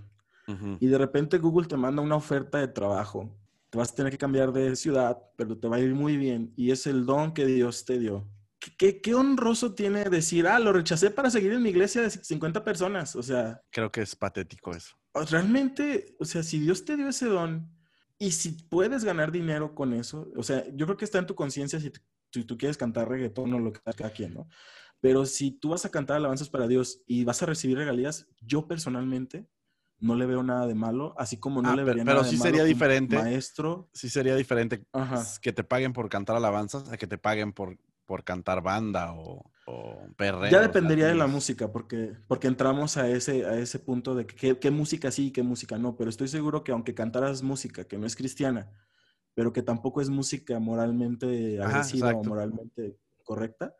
A: y de repente Google te manda una oferta de trabajo, te vas a tener que cambiar de ciudad, pero te va a ir muy bien y es el don que Dios te dio. ¿Qué, qué, honroso tiene decir, ah, lo rechacé para seguir en mi iglesia de 50 personas? O sea,
C: Creo que es patético eso.
A: realmente, o sea, si Dios te dio ese don y si puedes ganar dinero con eso, o sea, yo creo que está en tu conciencia si, si tú quieres cantar reggaetón o lo que sea cada quien, ¿no? Pero si tú vas a cantar alabanzas para Dios y vas a recibir regalías, yo personalmente no le veo nada de malo, así como no
C: Ah,
A: le
C: pero-
A: vería
C: pero
A: nada de
C: sí
A: malo
C: sería diferente.
A: Maestro,
C: Sí sería diferente
A: Ajá.
C: que te paguen por cantar alabanzas a que te paguen por, por cantar banda o, o
A: ya dependería de la música, porque, porque entramos a ese, a ese punto de qué, qué música sí y qué música no, pero estoy seguro que aunque cantaras música que no es cristiana, pero que tampoco es música moralmente
C: Ajá,
A: agresiva o moralmente correcta,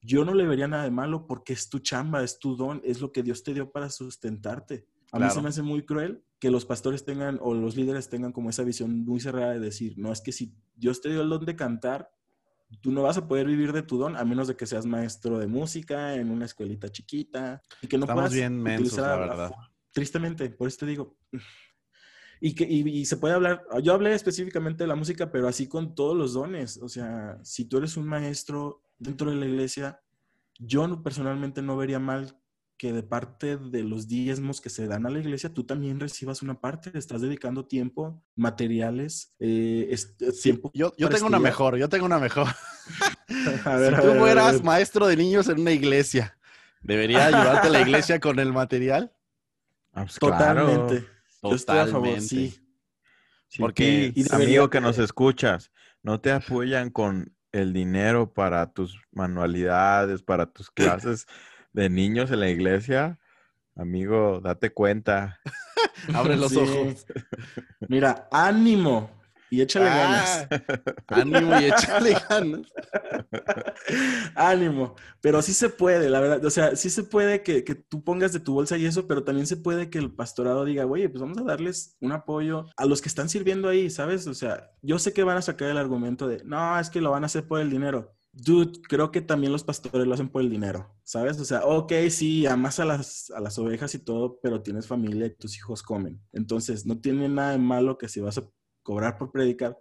A: yo no le vería nada de malo porque es tu chamba, es tu don, es lo que Dios te dio para sustentarte. A mí se me hace muy cruel que los pastores tengan o los líderes tengan como esa visión muy cerrada de decir, no, es que si Dios te dio el don de cantar, tú no vas a poder vivir de tu don a menos de que seas maestro de música en una escuelita chiquita y que no
C: Estamos
A: puedas
C: bien mensos,
A: utilizar
C: la verdad.
A: Tristemente, por eso te digo. Y, que, y, y se puede hablar, yo hablé específicamente de la música, pero así con todos los dones. O sea, si tú eres un maestro dentro de la iglesia, yo no- personalmente no vería mal que de parte de los diezmos que se dan a la iglesia, tú también recibas una parte, te estás dedicando tiempo, materiales, eh, es- es
C: Sí,
A: tiempo.
C: yo, yo tengo una mejor, yo tengo una mejor. <laughs>
A: A ver,
C: si
A: a
C: tú
A: ver, a
C: fueras
A: ver.
C: maestro de niños en una iglesia, ¿debería ayudarte la iglesia con el material?
B: Ah, pues, claro.
A: Totalmente. Yo estoy a favor,
C: Totalmente.
A: sí.
B: Sí,
C: Porque-
B: ti,
A: Y debería
B: amigo que nos escuchas, no te apoyan con el dinero para tus manualidades, para tus <clears throat> clases de niños en la iglesia. Amigo, date cuenta. <laughs>
C: Abre los
A: Sí.
C: ojos.
A: Mira, ánimo y échale ganas.
C: Ah, <laughs> ánimo y échale <laughs> ganas.
A: Ánimo, pero sí se puede, la verdad, o sea, sí se puede que, que tú pongas de tu bolsa y eso, pero también se puede que el pastorado diga, oye, pues vamos a darles un apoyo a los que están sirviendo ahí, ¿sabes? O sea, yo sé que van a sacar el argumento de, no, es que lo van a hacer por el dinero. Dude, creo que también los pastores lo hacen por el dinero, ¿sabes? O sea, ok, sí, amas a las, a las ovejas y todo, pero tienes familia y tus hijos comen. Entonces, no tiene nada de malo que si vas a cobrar por predicar,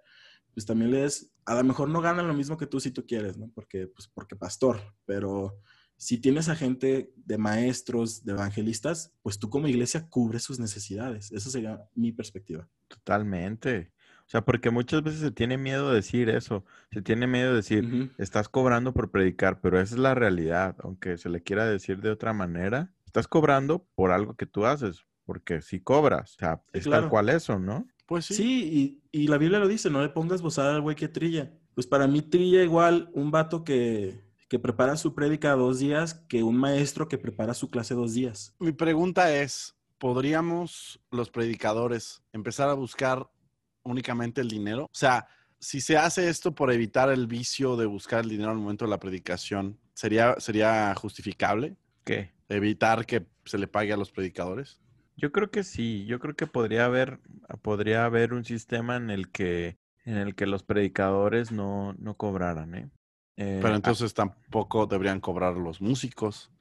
A: pues también le des, a lo mejor no ganan lo mismo que tú si tú quieres, ¿no? Porque, pues, porque pastor, pero si tienes a gente de maestros, de evangelistas, pues tú como iglesia cubres sus necesidades. Esa sería mi perspectiva.
B: Totalmente. O sea, porque muchas veces se tiene miedo de decir eso. Se tiene miedo de decir, estás cobrando por predicar, pero esa es la realidad. Aunque se le quiera decir de otra manera, estás cobrando por algo que tú haces, porque si cobras, o sea,
A: Sí,
B: es
A: claro.
B: tal cual eso, ¿no?
C: Pues sí.
A: Sí, y, y la Biblia lo dice, no le pongas bozada al güey que trilla. Pues para mí trilla igual un vato que, que prepara su prédica dos días que un maestro que prepara su clase dos días.
C: Mi pregunta es, ¿podríamos los predicadores empezar a buscar únicamente el dinero? O sea, si se hace esto por evitar el vicio de buscar el dinero al momento de la predicación, ¿sería, sería justificable
B: ¿Qué?
C: evitar que se le pague a los predicadores?
B: Yo creo que sí, yo creo que podría haber, podría haber un sistema en el que, en el que los predicadores no, no cobraran, ¿eh? Eh,
C: Pero
B: ah,
C: entonces tampoco deberían cobrar los músicos,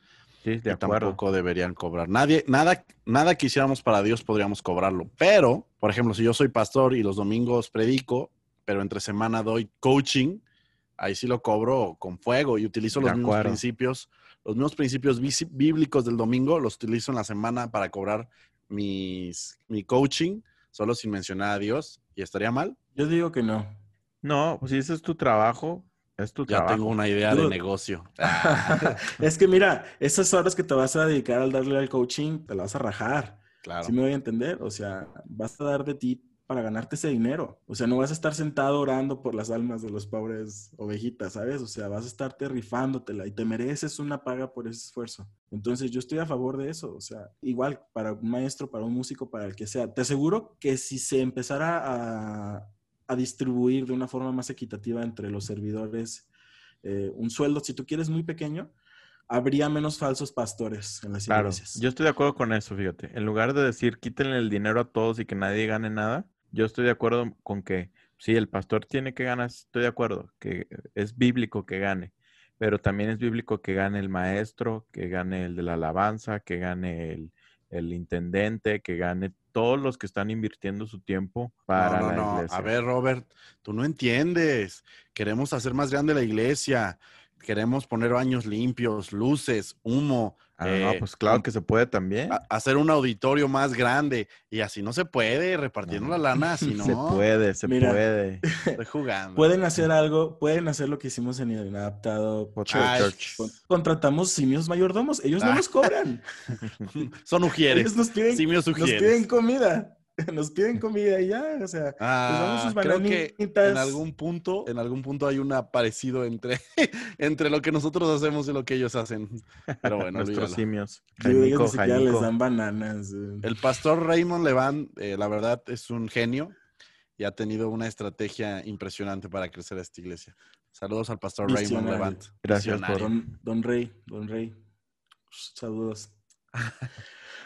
B: sí, de
C: y
B: acuerdo.
C: tampoco deberían cobrar. Nadie, nada, nada que hiciéramos para Dios podríamos cobrarlo. Pero, por ejemplo, si yo soy pastor y los domingos predico, pero entre semana doy coaching, ahí sí lo cobro con fuego y utilizo
B: De
C: los mismos
B: acuerdo.
C: principios, los mismos principios bíblicos del domingo, los utilizo en la semana para cobrar mis, mi coaching, solo sin mencionar a Dios. ¿Y estaría mal?
A: Yo digo que no.
B: No, pues si ese es tu trabajo, es tu
C: Ya
B: trabajo.
C: tengo una idea de negocio. <laughs>
A: es que mira, esas horas que te vas a dedicar al darle al coaching, te las vas a rajar.
C: Claro.
A: ¿Sí me voy a entender? O sea, vas a dar de ti para ganarte ese dinero. O sea, no vas a estar sentado orando por las almas de los pobres ovejitas, ¿sabes? O sea, vas a estarte rifándotela y te mereces una paga por ese esfuerzo. Entonces, yo estoy a favor de eso. O sea, igual para un maestro, para un músico, para el que sea. Te aseguro que si se empezara a, a distribuir de una forma más equitativa entre los servidores eh, un sueldo, si tú quieres, muy pequeño, habría menos falsos pastores en las
B: Claro,
A: iglesias.
B: yo estoy de acuerdo con eso, fíjate. En lugar de decir quítenle el dinero a todos y que nadie gane nada, yo estoy de acuerdo con que sí, el pastor tiene que ganar, estoy de acuerdo, que es bíblico que gane, pero también es bíblico que gane el maestro, que gane el de la alabanza, que gane el, el intendente, que gane todos los que están invirtiendo su tiempo para
C: no, no,
B: la
C: no.
B: iglesia.
C: A ver, Robert, tú no entiendes. Queremos hacer más grande la iglesia. Queremos poner baños limpios, luces, humo.
B: Ah,
C: eh,
B: no, pues claro que se puede también.
C: a- hacer un auditorio más grande. Y así no se puede, repartiendo
B: No.
C: la lana, así <laughs> no.
B: Se puede, se
A: Mira,
B: puede. <laughs>
C: Estoy <laughs> jugando.
A: Pueden hacer algo, pueden hacer lo que hicimos en el Inadaptado
B: church.
A: Con- Contratamos simios mayordomos, ellos no
C: Ah.
A: nos cobran.
C: Son ujieres.
A: Ellos nos piden,
C: Simios
A: nos
C: ujieres.
A: piden comida. <laughs> Nos piden comida y ya, o sea,
C: Ah,
A: sus
C: creo que en algún punto, en algún punto hay una parecido entre, <laughs> entre lo que nosotros hacemos y lo que ellos hacen. Pero bueno,
B: Nuestros simios.
A: yo ellos
B: Jaimico,
A: ni siquiera les dan bananas. eh.
C: El pastor Raymond Leván, eh, la verdad, es un genio. y ha tenido una estrategia impresionante para crecer esta iglesia. Saludos al pastor Raymond. Levant.
B: Gracias por-.
A: Don, don Rey, Don Rey. Saludos.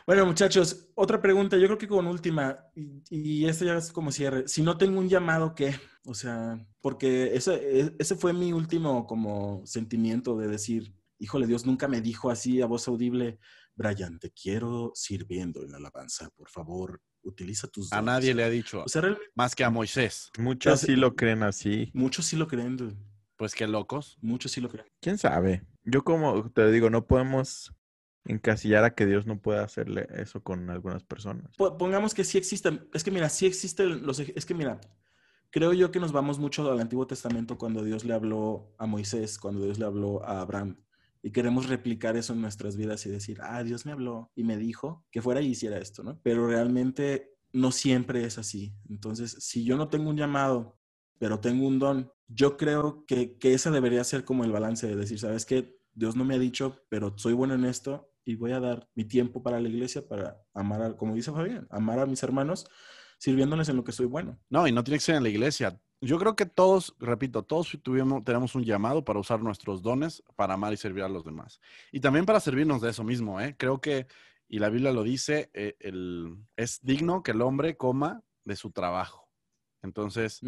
A: Bueno, muchachos, otra pregunta, yo creo que con última, y, y esta ya es como cierre. Si no tengo un llamado, ¿qué? O sea, porque ese, ese fue mi último como sentimiento de decir, híjole, Dios nunca me dijo así a voz audible, Brian, te quiero sirviendo en la alabanza, por favor, utiliza tus
C: A
A: dones".
C: nadie le ha dicho,
A: O sea, realmente
C: más que a Moisés.
B: Muchos sí lo creen así.
A: muchos sí lo creen.
C: Pues qué locos.
A: muchos sí lo creen.
B: ¿Quién sabe? Yo como te digo, no podemos encasillar a que Dios no pueda hacerle eso con algunas personas.
A: Po- Pongamos que sí existen. Es que mira, sí existen los. Es que mira, creo yo que nos vamos mucho al Antiguo Testamento cuando Dios le habló a Moisés, cuando Dios le habló a Abraham. Y queremos replicar eso en nuestras vidas y decir, ah, Dios me habló y me dijo que fuera y hiciera esto, ¿no? Pero realmente no siempre es así. Entonces, si yo no tengo un llamado, pero tengo un don, yo creo que, que ese debería ser como el balance de decir, ¿sabes qué? Dios no me ha dicho, pero soy bueno en esto y voy a dar mi tiempo para la iglesia para amar, a, como dice Fabián, amar a mis hermanos, sirviéndoles en lo que soy bueno.
C: No, y no tiene que ser en la iglesia. Yo creo que todos, repito, todos tenemos un llamado para usar nuestros dones para amar y servir a los demás. Y también para servirnos de eso mismo, ¿eh? Creo que, y la Biblia lo dice, eh, el, es digno que el hombre coma de su trabajo. Entonces,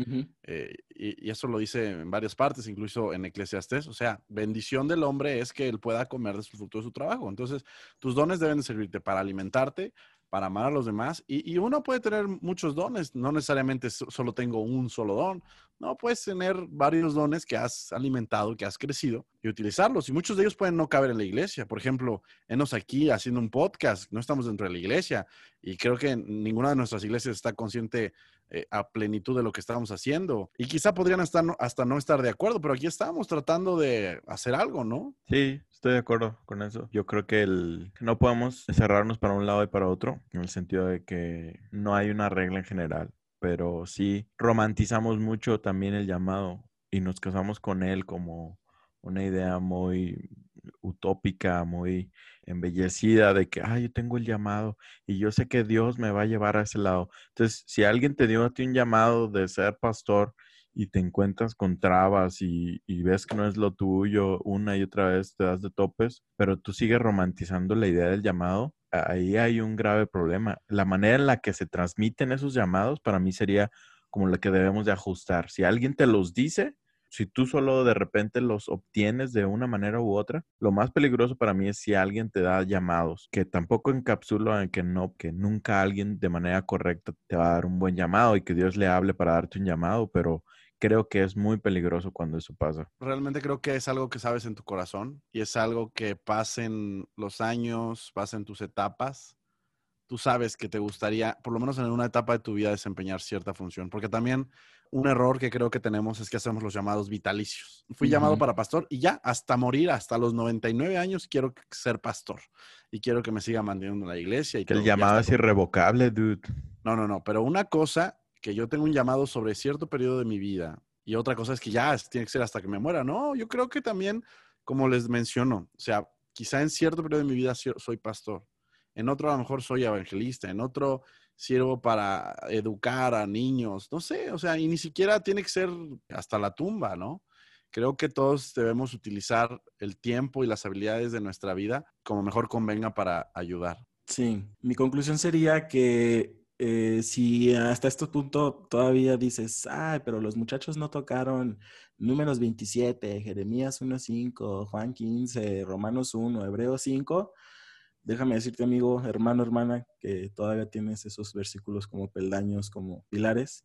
C: eh, y, y eso lo dice en varias partes, incluso en Eclesiastés. O sea, bendición del hombre es que él pueda comer de su fruto de su trabajo. Entonces, tus dones deben de servirte para alimentarte, para amar a los demás. Y, y uno puede tener muchos dones, no necesariamente so- solo tengo un solo don. No, puedes tener varios dones que has alimentado, que has crecido y utilizarlos. Y muchos de ellos pueden no caber en la iglesia. Por ejemplo, enos aquí haciendo un podcast, no estamos dentro de la iglesia. Y creo que ninguna de nuestras iglesias está consciente eh, a plenitud de lo que estamos haciendo. Y quizá podrían estar, hasta no estar de acuerdo, pero aquí estamos tratando de hacer algo, ¿no?
B: Sí, estoy de acuerdo con eso. Yo creo que el, no podemos cerrarnos para un lado y para otro, en el sentido de que no hay una regla en general, pero sí romantizamos mucho también el llamado y nos casamos con él como una idea muy utópica, muy embellecida de que, ah, yo tengo el llamado y yo sé que Dios me va a llevar a ese lado. Entonces, si alguien te dio a ti un llamado de ser pastor, y te encuentras con trabas y, y ves que no es lo tuyo, una y otra vez te das de topes, pero tú sigues romantizando la idea del llamado, ahí hay un grave problema. La manera en la que se transmiten esos llamados para mí sería como la que debemos de ajustar. Si alguien te los dice, si tú solo de repente los obtienes de una manera u otra, lo más peligroso para mí es si alguien te da llamados, que tampoco encapsulo en que no, que nunca alguien de manera correcta te va a dar un buen llamado y que Dios le hable para darte un llamado, pero creo que es muy peligroso cuando eso pasa.
C: Realmente creo que es algo que sabes en tu corazón y es algo que pasen los años, pasen tus etapas. Tú sabes que te gustaría, por lo menos en una etapa de tu vida, desempeñar cierta función. Porque también un error que creo que tenemos es que hacemos los llamados vitalicios. Fui llamado para pastor y ya hasta morir, hasta los 99 años, quiero ser pastor y quiero que me siga manteniendo en la iglesia. Y
B: Que el llamado es irrevocable, dude.
C: no, no, no, pero una cosa que yo tengo un llamado sobre cierto periodo de mi vida y otra cosa es que ya tiene que ser hasta que me muera. No, yo creo que también, como les menciono, o sea, quizá en cierto periodo de mi vida soy pastor, en otro a lo mejor soy evangelista, en otro sirvo para educar a niños, no sé, o sea, y ni siquiera tiene que ser hasta la tumba, ¿no? Creo que todos debemos utilizar el tiempo y las habilidades de nuestra vida como mejor convenga para ayudar.
A: Sí, mi conclusión sería que eh, si hasta este punto todavía dices, ay, pero los muchachos no tocaron números 27, Jeremías 1.5, Juan 15, Romanos 1, Hebreos 5, déjame decirte, amigo, hermano, hermana, que todavía tienes esos versículos como peldaños, como pilares.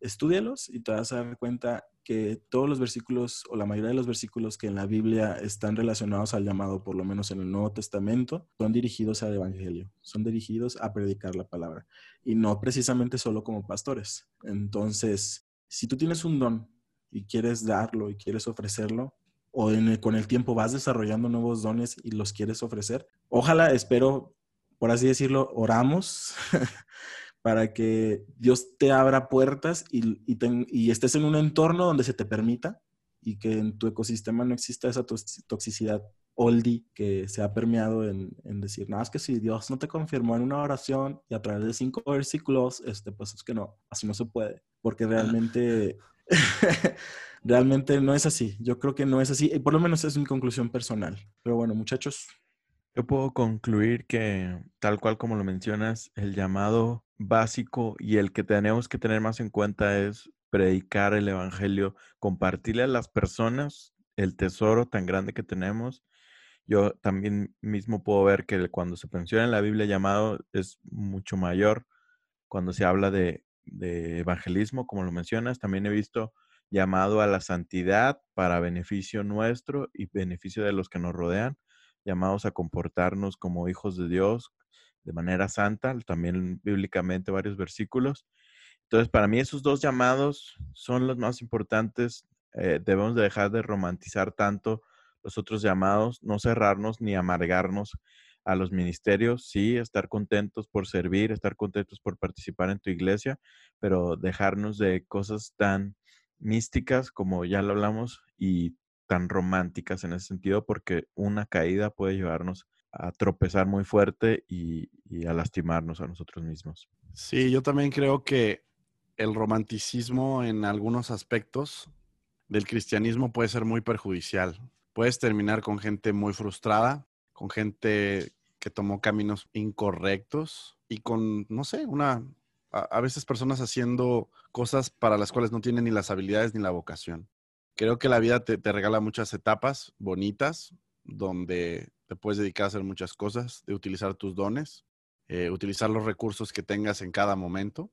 A: Estúdialos y te vas a cuenta que todos los versículos o la mayoría de los versículos que en la Biblia están relacionados al llamado, por lo menos en el Nuevo Testamento, son dirigidos al Evangelio, son dirigidos a predicar la palabra y no precisamente solo como pastores. Entonces, si tú tienes un don y quieres darlo y quieres ofrecerlo, o en el- con el tiempo vas desarrollando nuevos dones y los quieres ofrecer, ojalá, espero, por así decirlo, oramos <laughs> para que Dios te abra puertas y, y ten- y estés en un entorno donde se te permita y que en tu ecosistema no exista esa toxicidad oldie que se ha permeado en, decir, nada, es que si Dios no te confirmó en una oración y a través de cinco versículos, este, pues es que no, así no se puede, porque realmente, <laughs> realmente no es así. Yo creo que no es así, y por lo menos es mi conclusión personal. Pero bueno, muchachos.
B: Yo puedo concluir que, tal cual como lo mencionas, el llamado básico y el que tenemos que tener más en cuenta es predicar el Evangelio, compartirle a las personas el tesoro tan grande que tenemos. Yo también mismo puedo ver que cuando se menciona en la Biblia llamado es mucho mayor. Cuando se habla de, evangelismo, como lo mencionas, también he visto llamado a la santidad para beneficio nuestro y beneficio de los que nos rodean, llamados a comportarnos como hijos de Dios de manera santa, también bíblicamente varios versículos. Entonces, para mí esos dos llamados son los más importantes eh, debemos dejar de romantizar tanto los otros llamados, no cerrarnos ni amargarnos a los ministerios, sí, estar contentos por servir, estar contentos por participar en tu iglesia, pero dejarnos de cosas tan místicas como ya lo hablamos y tan románticas en ese sentido, porque una caída puede llevarnos a tropezar muy fuerte y, y a lastimarnos a nosotros mismos.
C: Sí, yo también creo que el romanticismo en algunos aspectos del cristianismo puede ser muy perjudicial. Puedes terminar con gente muy frustrada, con gente que tomó caminos incorrectos y con, no sé, una, a, veces personas haciendo cosas para las cuales no tienen ni las habilidades ni la vocación. Creo que la vida te, regala muchas etapas bonitas donde te puedes dedicar a hacer muchas cosas, de utilizar tus dones, eh, utilizar los recursos que tengas en cada momento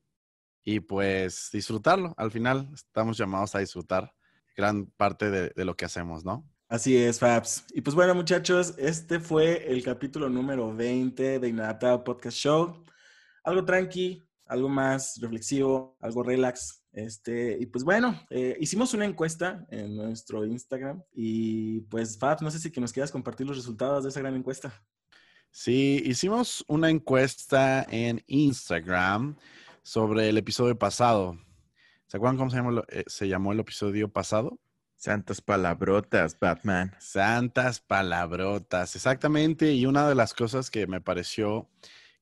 C: y pues disfrutarlo. Al final estamos llamados a disfrutar gran parte de, lo que hacemos, ¿no?
A: Así es, Fabs. Y pues bueno, muchachos, este fue el capítulo número 20 de Inadaptado Podcast Show. Algo tranqui, algo más reflexivo, algo relax. Este, y pues bueno, eh, hicimos una encuesta en nuestro Instagram y pues Fabs, no sé si nos quieras compartir los resultados de esa gran encuesta.
C: Sí, hicimos una encuesta en Instagram sobre el episodio pasado. ¿Se acuerdan cómo se llamó, eh, se llamó el episodio pasado?
B: Santas palabrotas, Batman.
C: Santas palabrotas, exactamente. Y una de las cosas que me pareció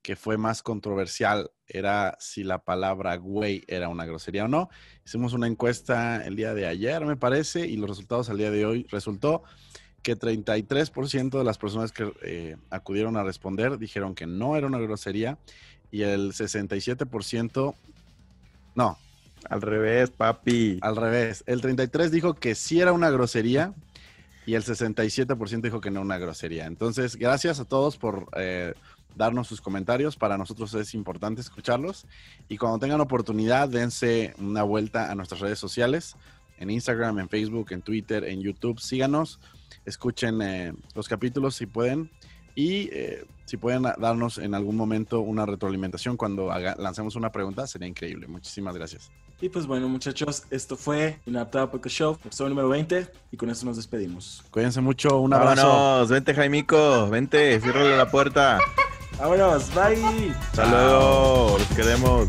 C: que fue más controversial era si la palabra güey era una grosería o no. Hicimos una encuesta el día de ayer, me parece, y los resultados al día de hoy resultó que 33% de las personas que eh, acudieron a responder dijeron que no era una grosería y el 67%, no,
B: al revés, papi.
C: Al revés. El 33 dijo que sí era una grosería y el 67% dijo que no una grosería. Entonces, gracias a todos por eh, darnos sus comentarios. Para nosotros es importante escucharlos. Y cuando tengan oportunidad, dense una vuelta a nuestras redes sociales, en Instagram, en Facebook, en Twitter, en YouTube. Síganos, escuchen eh, los capítulos si pueden. Y eh, si pueden darnos en algún momento una retroalimentación cuando lancemos una pregunta, sería increíble. Muchísimas gracias.
A: Y pues bueno, muchachos, esto fue Inadaptado Podcast Show, episodio número 20, y con eso nos despedimos.
C: Cuídense mucho, un abrazo.
B: Vámonos, vente Jaimico, vente, ciérrale la puerta.
A: Vámonos, bye.
B: Hasta luego, los queremos.